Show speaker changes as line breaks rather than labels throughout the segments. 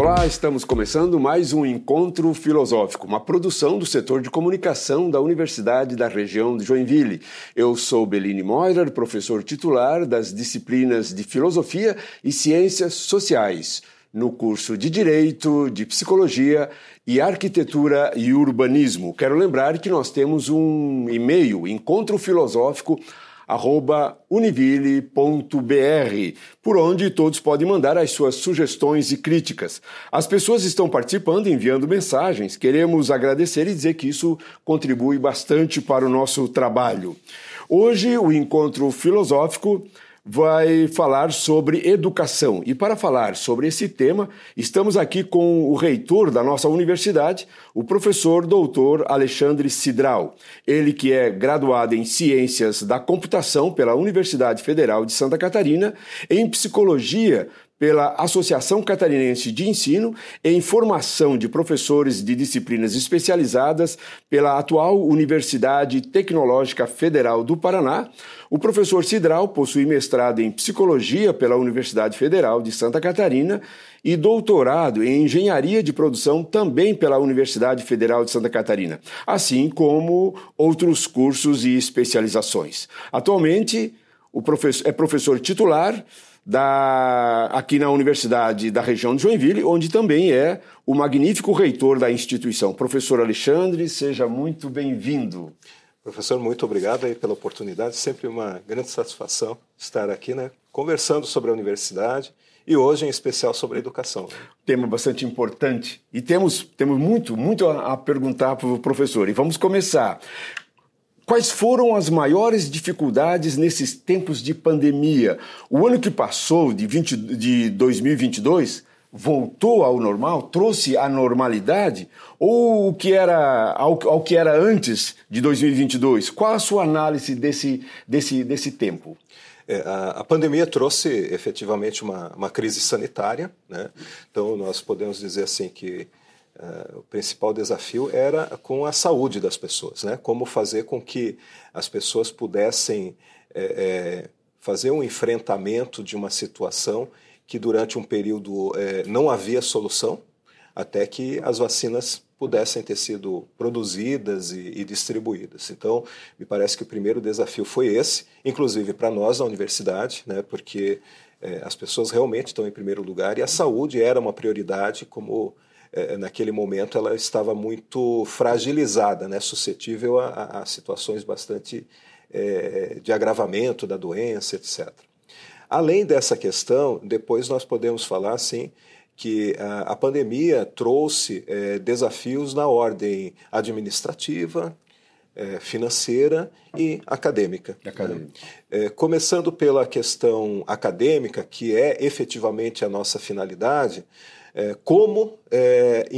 Olá, estamos começando mais um Encontro Filosófico, uma produção do setor de comunicação da Universidade da Região de Joinville. Eu sou Beline Moirer, professor titular das disciplinas de Filosofia e Ciências Sociais, no curso de Direito, de Psicologia e Arquitetura e Urbanismo. Quero lembrar que nós temos um e-mail, encontro filosófico univille.br, por onde todos podem mandar as suas sugestões e críticas. As pessoas estão participando, enviando mensagens. Queremos agradecer e dizer que isso contribui bastante para o nosso trabalho. Hoje, o encontro filosófico vai falar sobre educação. E para falar sobre esse tema, estamos aqui com o reitor da nossa universidade, o professor doutor Alexandre Sidral. Ele que é graduado em Ciências da Computação pela Universidade Federal de Santa Catarina, em Psicologia pela Associação Catarinense de Ensino em formação de professores de disciplinas especializadas pela atual Universidade Tecnológica Federal do Paraná. O professor Sidral possui mestrado em Psicologia pela Universidade Federal de Santa Catarina e doutorado em Engenharia de Produção também pela Universidade Federal de Santa Catarina, assim como outros cursos e especializações. Atualmente, o professor, é professor titular da, aqui na Universidade da região de Joinville, onde também é o magnífico reitor da instituição. Professor Alexandre, seja muito bem-vindo.
Professor, muito obrigado aí pela oportunidade. Sempre uma grande satisfação estar aqui, né, conversando sobre a universidade e hoje em especial sobre a educação. Né?
Tema bastante importante e temos temos muito muito a, a perguntar para o professor. E vamos começar. Quais foram as maiores dificuldades nesses tempos de pandemia? O ano que passou, de, 20, de 2022, voltou ao normal, trouxe a normalidade? Ou o que era, ao, ao que era antes de 2022? Qual a sua análise desse, desse, desse tempo?
É, a, a, pandemia trouxe efetivamente uma, uma crise sanitária, né? então nós podemos dizer assim que Uh, o principal desafio era com a saúde das pessoas, né? Como fazer com que as pessoas pudessem é, é, fazer um enfrentamento de uma situação que durante um período é, não havia solução, até que as vacinas pudessem ter sido produzidas e, e, distribuídas. Então, me parece que o primeiro desafio foi esse, inclusive para nós na universidade, né? Porque as pessoas realmente estão em primeiro lugar e a saúde era uma prioridade como naquele momento ela estava muito fragilizada, né, suscetível a, a situações bastante é, de agravamento da doença, etc. Além dessa questão, depois nós podemos falar assim que a, a pandemia trouxe é, desafios na ordem administrativa, é, financeira e acadêmica. acadêmica. É, começando pela questão acadêmica, que é efetivamente a nossa finalidade, é, como é,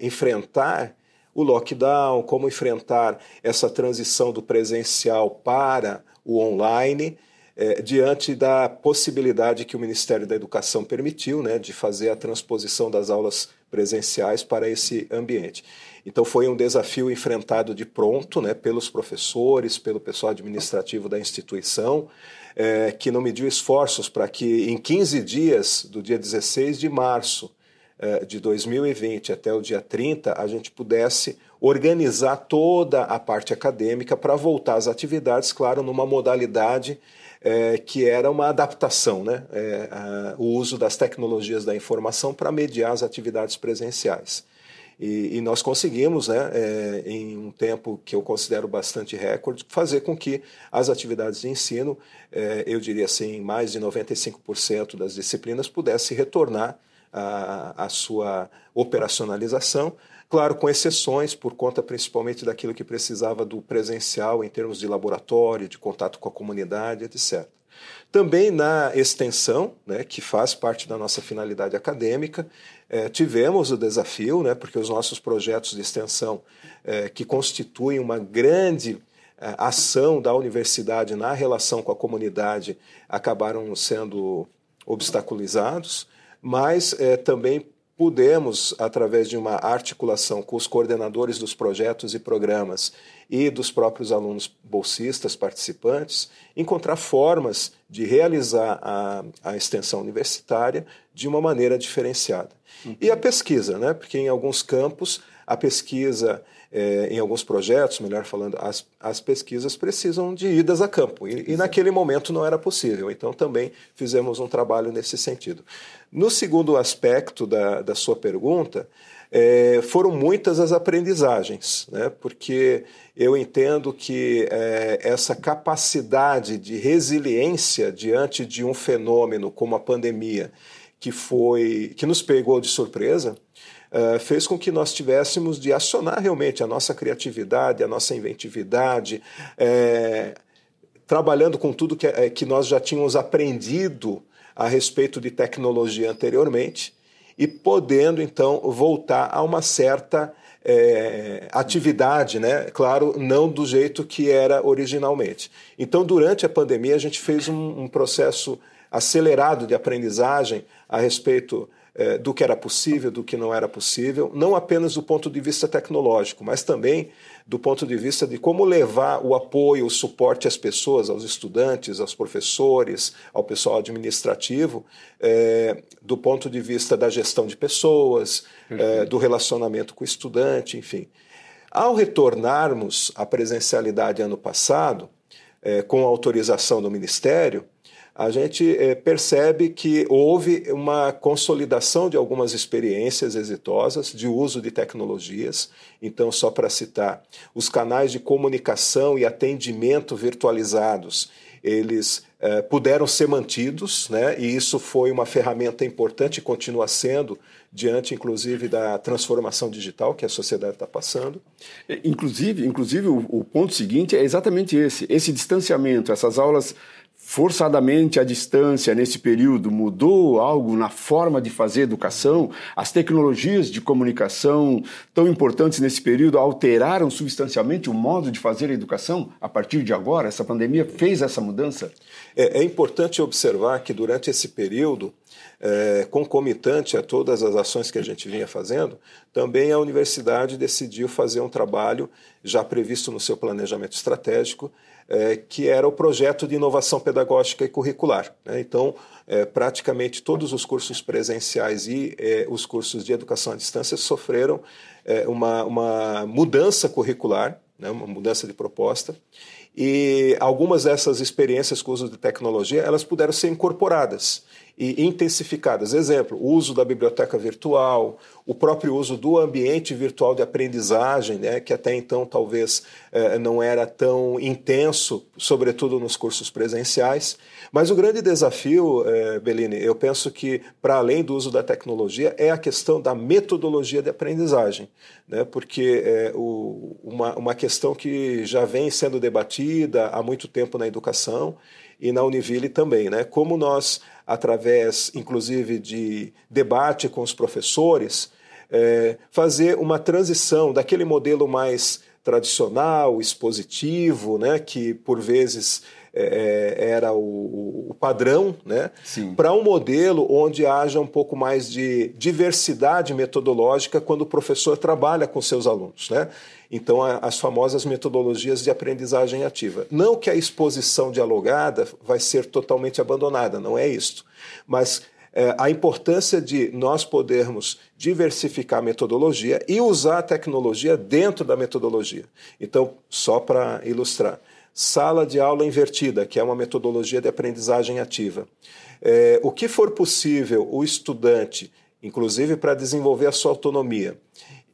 enfrentar o lockdown, como enfrentar essa transição do presencial para o online, é, diante da possibilidade que o Ministério da Educação permitiu né, de fazer a transposição das aulas presenciais para esse ambiente. Então foi um desafio enfrentado de pronto né, pelos professores, pelo pessoal administrativo da instituição, é, que não mediu esforços para que em 15 dias, do dia 16 de março de 2020 até o dia 30, a gente pudesse organizar toda a parte acadêmica para voltar às atividades, claro, numa modalidade é, que era uma adaptação, né? É, a, o uso das tecnologias da informação para mediar as atividades presenciais. E, e nós conseguimos, né, é, em um tempo que eu considero bastante recorde, fazer com que as atividades de ensino, eu diria assim, mais de 95% das disciplinas pudessem retornar a, a sua operacionalização, claro, com exceções, por conta principalmente daquilo que precisava do presencial em termos de laboratório, de contato com a comunidade, etc. Também na extensão, né, que faz parte da nossa finalidade acadêmica, eh, tivemos o desafio, né, porque os nossos projetos de extensão, eh, que constituem uma grande eh, ação da universidade na relação com a comunidade, acabaram sendo obstaculizados mas é, também pudemos, através de uma articulação com os coordenadores dos projetos e programas e dos próprios alunos bolsistas participantes, encontrar formas de realizar a, a extensão universitária de uma maneira diferenciada. Uhum. E a pesquisa, né? porque em alguns campos a pesquisa é, em alguns projetos, melhor falando, as, as pesquisas precisam de idas a campo, e, e naquele momento não era possível, então também fizemos um trabalho nesse sentido. No segundo aspecto da, da sua pergunta, é, foram muitas as aprendizagens, né? porque eu entendo que é, essa capacidade de resiliência diante de um fenômeno como a pandemia, que foi que nos pegou de surpresa, uh, fez com que nós tivéssemos de acionar realmente a nossa criatividade, a nossa inventividade, é, trabalhando com tudo que, é, que nós já tínhamos aprendido a respeito de tecnologia anteriormente e podendo então voltar a uma certa é, atividade, né? Claro, não do jeito que era originalmente. Então, durante a pandemia, a gente fez um, um processo acelerado de aprendizagem a respeito é, do que era possível, do que não era possível, não apenas do ponto de vista tecnológico, mas também do ponto de vista de como levar o apoio, o suporte às pessoas, aos estudantes, aos professores, ao pessoal administrativo, é, do ponto de vista da gestão de pessoas, é, do relacionamento com o estudante, enfim. Ao retornarmos à presencialidade ano passado, com a autorização do Ministério, a gente é, percebe que houve uma consolidação de algumas experiências exitosas de uso de tecnologias. Então, só para citar, os canais de comunicação e atendimento virtualizados, eles é, puderam ser mantidos, né? e isso foi uma ferramenta importante e continua sendo, diante, inclusive, da transformação digital que a sociedade está passando.
É, inclusive, inclusive o, o ponto seguinte é exatamente esse: esse distanciamento, essas aulas forçadamente à distância nesse período mudou algo na forma de fazer educação? As tecnologias de comunicação tão importantes nesse período alteraram substancialmente o modo de fazer a educação a partir de agora? Essa pandemia fez essa mudança?
É, é importante observar que durante esse período, é, concomitante a todas as ações que a gente vinha fazendo, também a universidade decidiu fazer um trabalho já previsto no seu planejamento estratégico é, que era o projeto de inovação pedagógica e curricular. Né? Então, é, praticamente todos os cursos presenciais e é, os cursos de educação à distância sofreram é, uma, uma mudança curricular, né? uma mudança de proposta, e algumas dessas experiências com o uso de tecnologia elas puderam ser incorporadas e intensificadas. Exemplo, o uso da biblioteca virtual, o próprio uso do ambiente virtual de aprendizagem, né, que até então talvez eh, não era tão intenso, sobretudo nos cursos presenciais. Mas o grande desafio, eh, Bellini, eu penso que, para além do uso da tecnologia, é a questão da metodologia de aprendizagem, né, porque é o, uma, uma questão que já vem sendo debatida há muito tempo na educação e na Univille também, né? Como nós, através, inclusive, de debate com os professores, é, fazer uma transição daquele modelo mais tradicional, expositivo, né? Que por vezes é, é era o, o, padrão, né? para um modelo onde haja um pouco mais de diversidade metodológica quando o professor trabalha com seus alunos. Né? Então, as famosas metodologias de aprendizagem ativa. Não que a exposição dialogada vai ser totalmente abandonada, não é isso. Mas é, a importância de nós podermos diversificar a metodologia e usar a tecnologia dentro da metodologia. Então, só para ilustrar, sala de aula invertida, que é uma metodologia de aprendizagem ativa. É, o que for possível o estudante, inclusive para desenvolver a sua autonomia,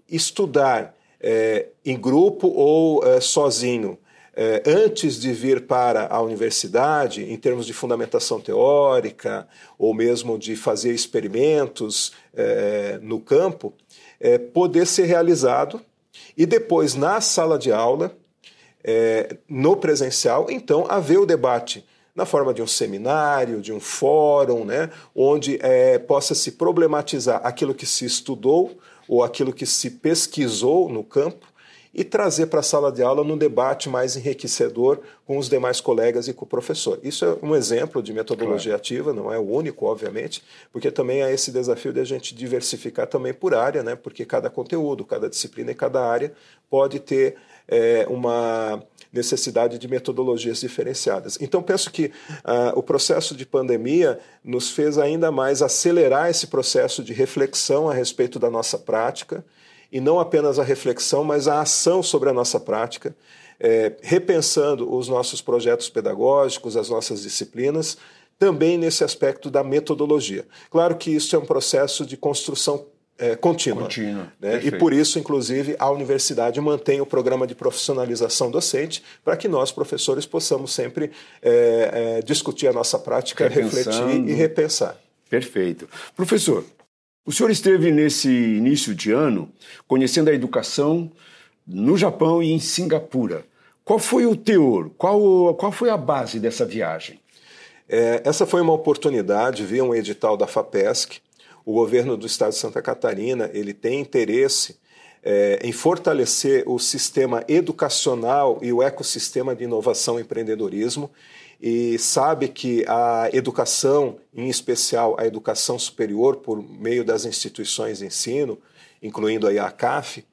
estudar é, em grupo ou é, sozinho, é, antes de vir para a universidade, em termos de fundamentação teórica, ou mesmo de fazer experimentos é, no campo, é, poder ser realizado e depois, na sala de aula, é, no presencial, então haver o debate na forma de um seminário, de um fórum, né, onde possa se problematizar aquilo que se estudou ou aquilo que se pesquisou no campo e trazer para a sala de aula num debate mais enriquecedor com os demais colegas e com o professor. Isso é um exemplo de metodologia claro. ativa, não é o único, obviamente, porque também há esse desafio de a gente diversificar também por área, né? porque cada conteúdo, cada disciplina e cada área pode ter é, uma necessidade de metodologias diferenciadas. Então, penso que uh, o processo de pandemia nos fez ainda mais acelerar esse processo de reflexão a respeito da nossa prática, e não apenas a reflexão, mas a ação sobre a nossa prática, é, repensando os nossos projetos pedagógicos, as nossas disciplinas, também nesse aspecto da metodologia. Claro que isso é um processo de construção é, contínua.
contínua.
Né? E por isso, inclusive, a universidade mantém o programa de profissionalização docente para que nós, professores, possamos sempre é, é, discutir a nossa prática, refletir e repensar.
Perfeito. Professor, o senhor esteve nesse início de ano conhecendo a educação no Japão e em Singapura. Qual foi o teor? Qual, qual foi a base dessa viagem?
É, essa foi uma oportunidade, via um edital da FAPESC, o governo do estado de Santa Catarina ele tem interesse é, em fortalecer o sistema educacional e o ecossistema de inovação e empreendedorismo e sabe que a educação, em especial a educação superior, por meio das instituições de ensino, incluindo aí a CAF,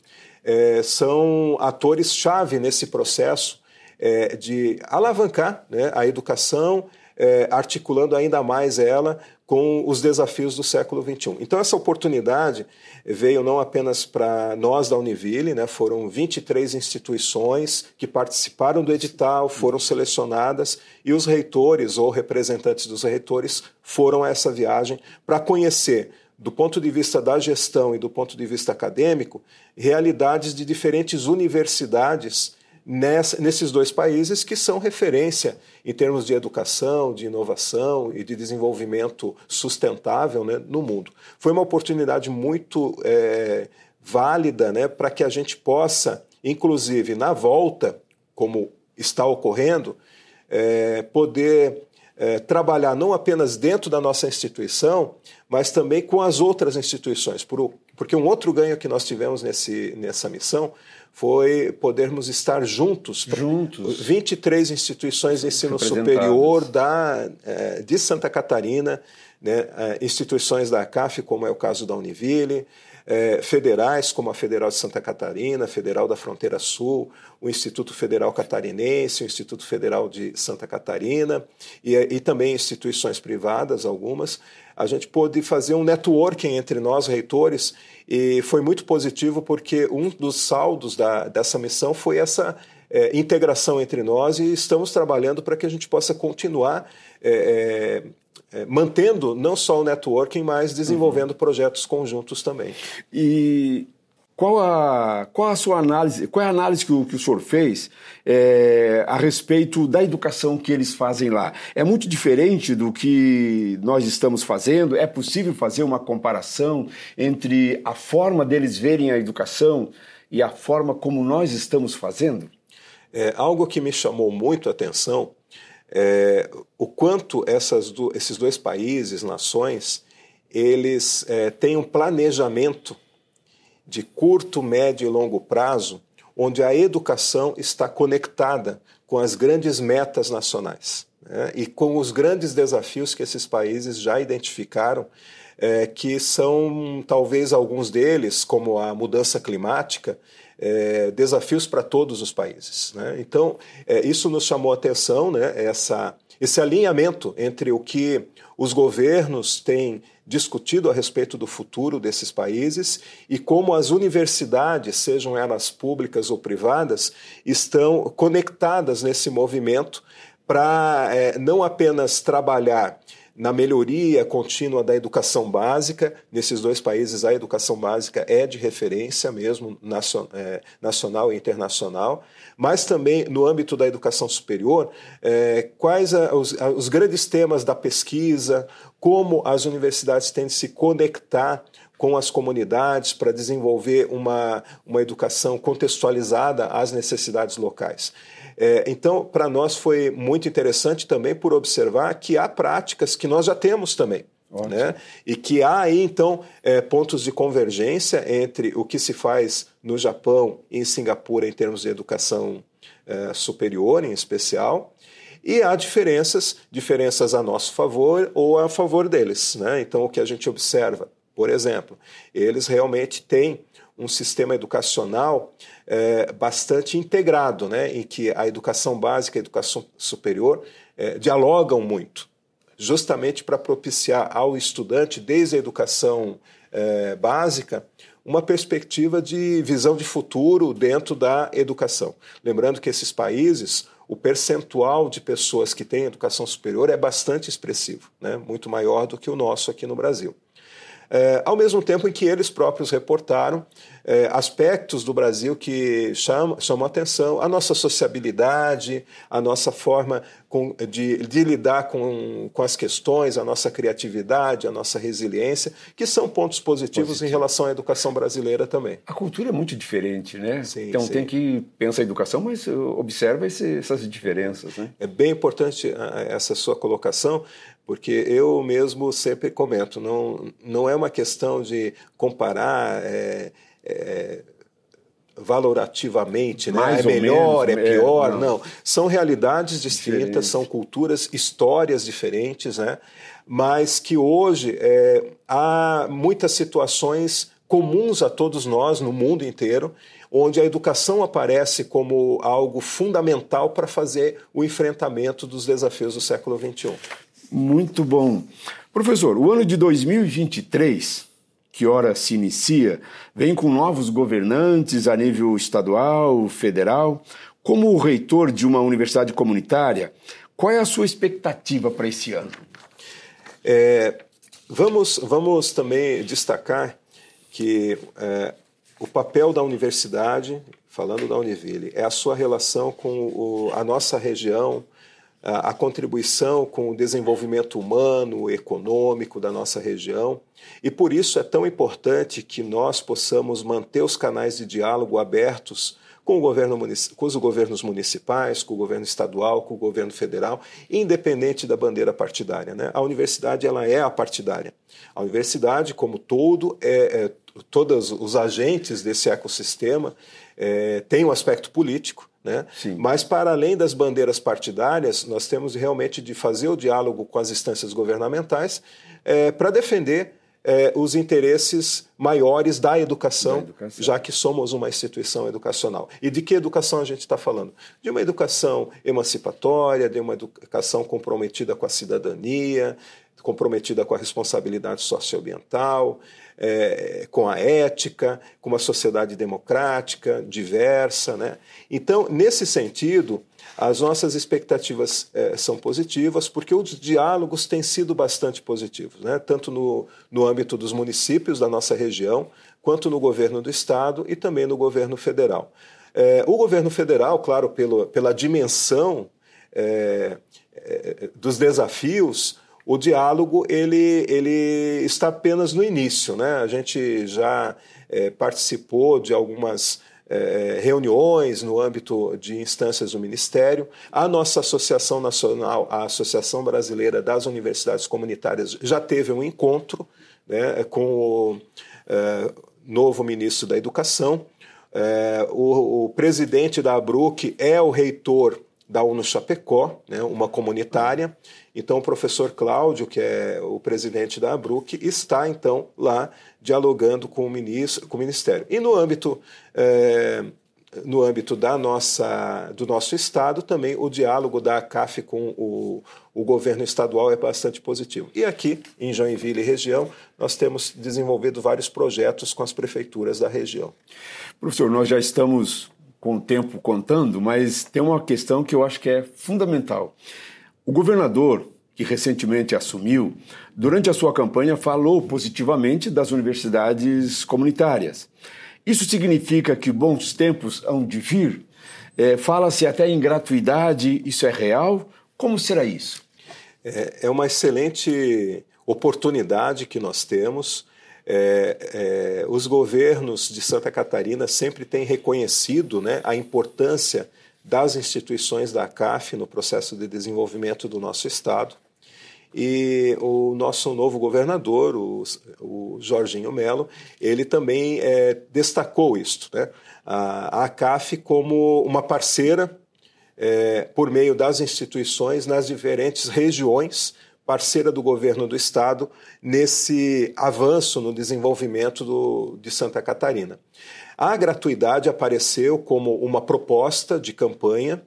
é, são atores-chave nesse processo é, de alavancar né, a educação, é, articulando ainda mais ela com os desafios do século XXI. Então, essa oportunidade veio não apenas para nós da Univille, né, foram 23 instituições que participaram do edital, foram selecionadas, e os reitores ou representantes dos reitores foram a essa viagem para conhecer do ponto de vista da gestão e do ponto de vista acadêmico, realidades de diferentes universidades nessa, nesses dois países que são referência em termos de educação, de inovação e de desenvolvimento sustentável né, no mundo. Foi uma oportunidade muito é, válida né, para que a gente possa, inclusive na volta, como está ocorrendo, é, poder é, trabalhar não apenas dentro da nossa instituição, mas também com as outras instituições. Por, porque um outro ganho que nós tivemos nesse, nessa missão foi podermos estar juntos.
Juntos.
23 instituições de ensino superior da, é, de Santa Catarina, né, é, instituições da CAF, como é o caso da Univille, é, federais, como a Federal de Santa Catarina, Federal da Fronteira Sul, o Instituto Federal Catarinense, o Instituto Federal de Santa Catarina, e, e também instituições privadas, algumas. A gente pôde fazer um networking entre nós, reitores, e foi muito positivo porque um dos saldos da, dessa missão foi essa é, integração entre nós e estamos trabalhando para que a gente possa continuar é, é, é mantendo não só o networking, mas desenvolvendo uhum. projetos conjuntos também.
E qual a, qual a sua análise, qual é a análise que o, que o senhor fez é, a respeito da educação que eles fazem lá? É muito diferente do que nós estamos fazendo? É possível fazer uma comparação entre a forma deles verem a educação e a forma como nós estamos fazendo?
É, algo que me chamou muito a atenção é o quanto do, esses dois países, nações, eles é, têm um planejamento de curto, médio e longo prazo, onde a educação está conectada com as grandes metas nacionais né, e com os grandes desafios que esses países já identificaram, é, que são talvez alguns deles, como a mudança climática, é, desafios para todos os países. Né? Então, é, isso nos chamou a atenção, né, essa, esse alinhamento entre o que os governos têm discutido a respeito do futuro desses países e como as universidades, sejam elas públicas ou privadas, estão conectadas nesse movimento para é, não apenas trabalhar na melhoria contínua da educação básica. Nesses dois países, a educação básica é de referência mesmo, é, nacional e internacional, mas também no âmbito da educação superior, é, quais os, grandes temas da pesquisa, como as universidades têm de se conectar com as comunidades para desenvolver uma, uma educação contextualizada às necessidades locais. É, então, para nós foi muito interessante também por observar que há práticas que nós já temos também. Né? E que há aí, então, é, pontos de convergência entre o que se faz no Japão e em Singapura em termos de educação é, superior, em especial, e há diferenças, diferenças a nosso favor ou a favor deles. Né? Então, o que a gente observa, por exemplo, eles realmente têm um sistema educacional é, bastante integrado, né? em que a educação básica e a educação superior é, dialogam muito justamente para propiciar ao estudante, desde a educação é, básica, uma perspectiva de visão de futuro dentro da educação. Lembrando que esses países, o percentual de pessoas que têm educação superior é bastante expressivo, né? muito maior do que o nosso aqui no Brasil. É, ao mesmo tempo em que eles próprios reportaram é, aspectos do Brasil que chamam, chamam atenção, a nossa sociabilidade, a nossa forma com, de, de, lidar com, com as questões, a nossa criatividade, a nossa resiliência, que são pontos positivos Positivo. em relação à educação brasileira também.
A cultura é muito diferente, né? Sim, então sim. tem que pensar a educação, mas observa esse, essas diferenças. Né?
É bem importante essa sua colocação, porque eu mesmo sempre comento, não, não é uma questão de comparar é, é, valorativamente, né? é melhor, menos, é pior, é, não. não. São realidades distintas, Diferente. são culturas, histórias diferentes, né? mas que hoje é, há muitas situações comuns a todos nós no mundo inteiro, onde a educação aparece como algo fundamental para fazer o enfrentamento dos desafios do século XXI.
Muito bom. Professor, o ano de 2023, que ora se inicia, vem com novos governantes a nível estadual, federal. Como reitor de uma universidade comunitária, qual é a sua expectativa para esse ano?
É, vamos, vamos também destacar que é, o papel da universidade, falando da Univille, é a sua relação com o, a nossa região, a contribuição com o desenvolvimento humano, econômico da nossa região. E por isso é tão importante que nós possamos manter os canais de diálogo abertos com, governo, com os governos municipais, com o governo estadual, com o governo federal, independente da bandeira partidária. Né? A universidade ela é a partidária. A universidade, como todo, é, é todos os agentes desse ecossistema é, tem um aspecto político, né? Mas, para além das bandeiras partidárias, nós temos realmente de fazer o diálogo com as instâncias governamentais é, para defender é, os interesses maiores da educação, da educação, já que somos uma instituição educacional. E de que educação a gente está falando? De uma educação emancipatória, de uma educação comprometida com a cidadania, comprometida com a responsabilidade socioambiental, é, com a ética, com uma sociedade democrática, diversa. Né? Então, nesse sentido, as nossas expectativas é, são positivas, porque os diálogos têm sido bastante positivos, né? tanto no, no âmbito dos municípios da nossa região, quanto no governo do Estado e também no governo federal. É, o governo federal, claro, pelo, pela dimensão é, é dos desafios, o diálogo ele, ele está apenas no início. Né? A gente já é, participou de algumas é, reuniões no âmbito de instâncias do Ministério. A nossa Associação Nacional, a Associação Brasileira das Universidades Comunitárias, já teve um encontro né, com o é, novo ministro da Educação. É, o, o, presidente da ABRUC é o reitor da UNO Chapecó, né, uma comunitária. Então, o professor Cláudio, que é o presidente da ABRUC, está então lá dialogando com o, ministro, com o Ministério. E no âmbito, é, no âmbito da nossa, do nosso Estado, também o diálogo da ACAF com o, o governo estadual é bastante positivo. E aqui, em Joinville e região, nós temos desenvolvido vários projetos com as prefeituras da região.
Professor, nós já estamos com o tempo contando, mas tem uma questão que eu acho que é fundamental. O governador, que recentemente assumiu, durante a sua campanha falou positivamente das universidades comunitárias. Isso significa que bons tempos hão de vir? É, Fala-se até em gratuidade, isso é real? Como será isso?
É, é uma excelente oportunidade que nós temos é, é, os governos de Santa Catarina sempre têm reconhecido né, a importância das instituições da CAF no processo de desenvolvimento do nosso Estado. e o nosso novo governador, o, o Jorginho Melo, ele também é, destacou isso, né? a, a CAF como uma parceira é, por meio das instituições nas diferentes regiões, parceira do governo do estado nesse avanço no desenvolvimento do, de Santa Catarina. A gratuidade apareceu como uma proposta de campanha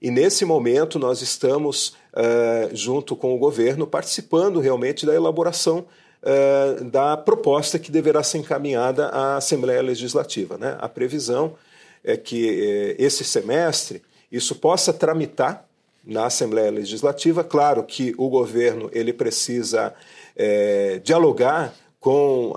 e nesse momento nós estamos, uh, junto com o governo, participando realmente da elaboração uh, da proposta que deverá ser encaminhada à Assembleia Legislativa. Né? A previsão é que uh, esse semestre isso possa tramitar na Assembleia Legislativa. Claro que o governo ele precisa dialogar com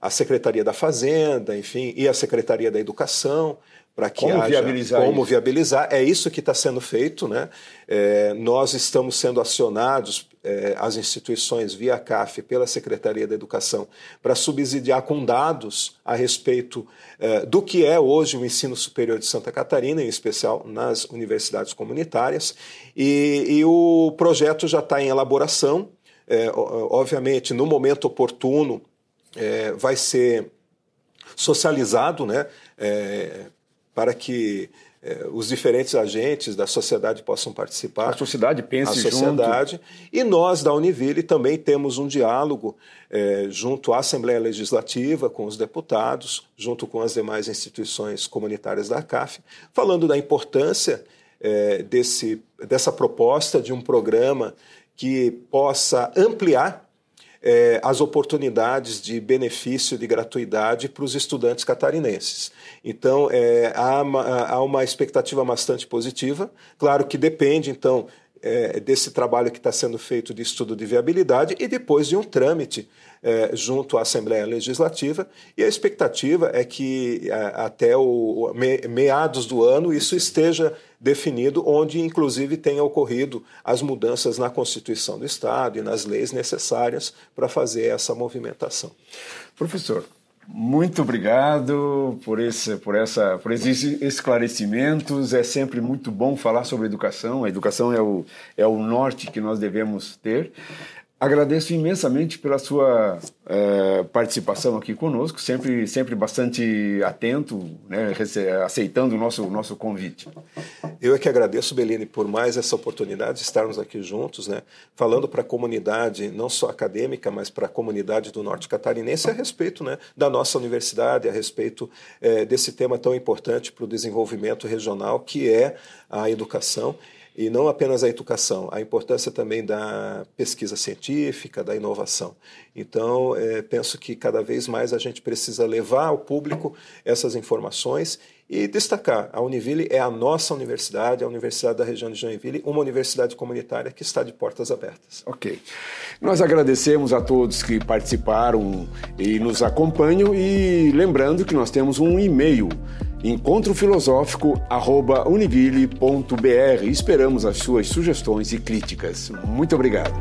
a Secretaria da Fazenda, enfim, e a Secretaria da Educação, para que
como
haja
viabilizar
como
isso?
viabilizar. É isso que está sendo feito. Né? É, nós estamos sendo acionados, é, as instituições via CAF, pela Secretaria da Educação, para subsidiar com dados a respeito é, do que é hoje o ensino superior de Santa Catarina, em especial nas universidades comunitárias. E, e o projeto já está em elaboração. É, obviamente, no momento oportuno, é, vai ser socializado, né? É, para que eh, os diferentes agentes da sociedade possam participar.
A sociedade pense
a sociedade.
junto.
E nós, da Univille, também temos um diálogo eh, junto à Assembleia Legislativa, com os deputados, junto com as demais instituições comunitárias da CAF, falando da importância eh, desse, dessa proposta de um programa que possa ampliar é, as oportunidades de benefício de gratuidade para os estudantes catarinenses. Então, é, há, uma, há uma expectativa bastante positiva. Claro que depende, então, é, desse trabalho que está sendo feito de estudo de viabilidade e depois de um trâmite é, junto à Assembleia Legislativa. E a expectativa é que a, até o, me, meados do ano isso esteja definido, onde inclusive tenha ocorrido as mudanças na Constituição do Estado e nas leis necessárias para fazer essa movimentação.
Professor, muito obrigado por, esse, por, essa, por esses esclarecimentos. É sempre muito bom falar sobre educação. A educação é o, é o norte que nós devemos ter. Agradeço imensamente pela sua é, participação aqui conosco, sempre, sempre bastante atento, né, aceitando o nosso, nosso convite.
Eu é que agradeço, Beline, por mais essa oportunidade de estarmos aqui juntos, né, falando para a comunidade, não só acadêmica, mas para a comunidade do Norte Catarinense a respeito né, da nossa universidade, a respeito é, desse tema tão importante para o desenvolvimento regional, que é a educação e não apenas a educação, a importância também da pesquisa científica, da inovação. Então, é, penso que cada vez mais a gente precisa levar ao público essas informações e destacar: a Univille é a nossa universidade, a Universidade da região de Joinville, uma universidade comunitária que está de portas abertas.
Ok. Nós agradecemos a todos que participaram e nos acompanham e lembrando que nós temos um e-mail encontrofilosófico.univille.br. Esperamos as suas sugestões e críticas. Muito obrigado.